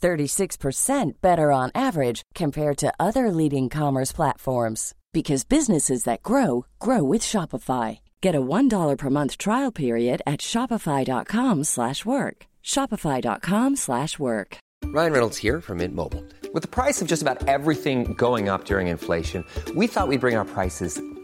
36% better on average compared to other leading commerce platforms because businesses that grow grow with Shopify. Get a $1 per month trial period at shopify.com/work. shopify.com/work. Ryan Reynolds here from Mint Mobile. With the price of just about everything going up during inflation, we thought we'd bring our prices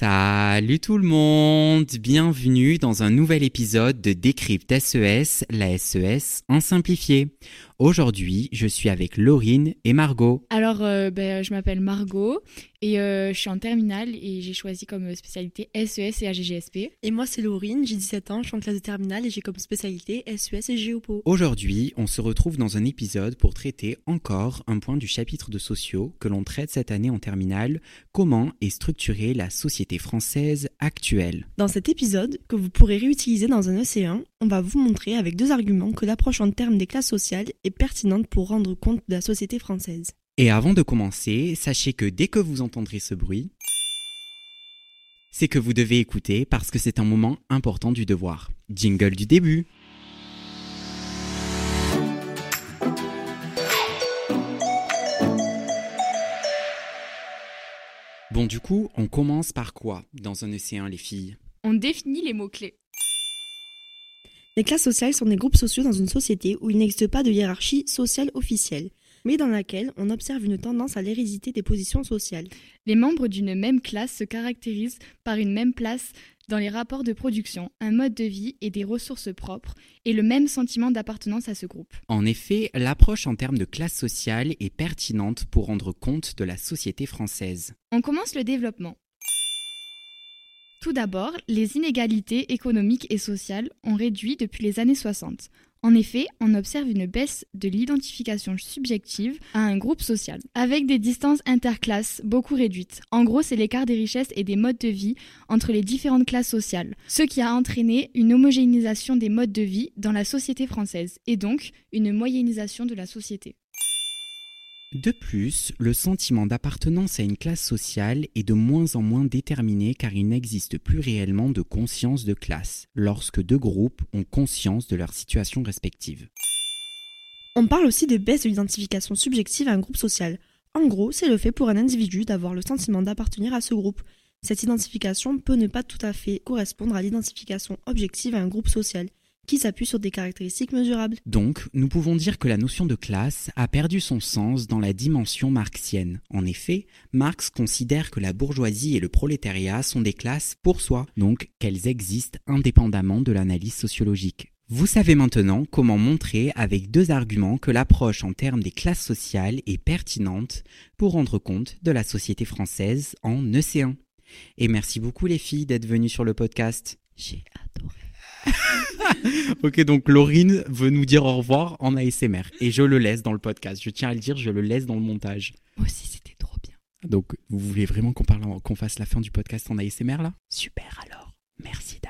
Salut tout le monde, bienvenue dans un nouvel épisode de Décrypte SES, la SES en simplifié. Aujourd'hui, je suis avec Laurine et Margot. Alors, euh, ben, je m'appelle Margot et euh, je suis en terminale et j'ai choisi comme spécialité SES et AGGSP. Et moi, c'est Laurine, j'ai 17 ans, je suis en classe de terminale et j'ai comme spécialité SES et Géopo. Aujourd'hui, on se retrouve dans un épisode pour traiter encore un point du chapitre de sociaux que l'on traite cette année en terminale, comment est structurée la société française actuelle. Dans cet épisode, que vous pourrez réutiliser dans un EC1, on va vous montrer avec deux arguments que l'approche en termes des classes sociales est pertinente pour rendre compte de la société française. Et avant de commencer, sachez que dès que vous entendrez ce bruit, c'est que vous devez écouter parce que c'est un moment important du devoir. Jingle du début. Bon du coup, on commence par quoi dans un océan les filles? On définit les mots-clés. Les classes sociales sont des groupes sociaux dans une société où il n'existe pas de hiérarchie sociale officielle, mais dans laquelle on observe une tendance à l'hérédité des positions sociales. Les membres d'une même classe se caractérisent par une même place dans les rapports de production, un mode de vie et des ressources propres, et le même sentiment d'appartenance à ce groupe. En effet, l'approche en termes de classe sociale est pertinente pour rendre compte de la société française. On commence le développement. Tout d'abord, les inégalités économiques et sociales ont réduit depuis les années 60. En effet, on observe une baisse de l'identification subjective à un groupe social, avec des distances interclasses beaucoup réduites. En gros, c'est l'écart des richesses et des modes de vie entre les différentes classes sociales, ce qui a entraîné une homogénéisation des modes de vie dans la société française, et donc une moyennisation de la société. De plus, le sentiment d'appartenance à une classe sociale est de moins en moins déterminé car il n'existe plus réellement de conscience de classe lorsque deux groupes ont conscience de leur situation respective. On parle aussi de baisse de l'identification subjective à un groupe social. En gros, c'est le fait pour un individu d'avoir le sentiment d'appartenir à ce groupe. Cette identification peut ne pas tout à fait correspondre à l'identification objective à un groupe social, qui s'appuie sur des caractéristiques mesurables. Donc, nous pouvons dire que la notion de classe a perdu son sens dans la dimension marxienne. En effet, Marx considère que la bourgeoisie et le prolétariat sont des classes pour soi, donc qu'elles existent indépendamment de l'analyse sociologique. Vous savez maintenant comment montrer avec deux arguments que l'approche en termes des classes sociales est pertinente pour rendre compte de la société française en EC1. Et merci beaucoup les filles d'être venues sur le podcast. J'ai adoré. ok, donc Laurine veut nous dire au revoir en ASMR. Et je le laisse dans le podcast. Je tiens à le dire, je le laisse dans le montage. Moi aussi, c'était trop bien. Donc, vous voulez vraiment qu'on parle, qu'on fasse la fin du podcast en ASMR là? Super alors. Merci d'avoir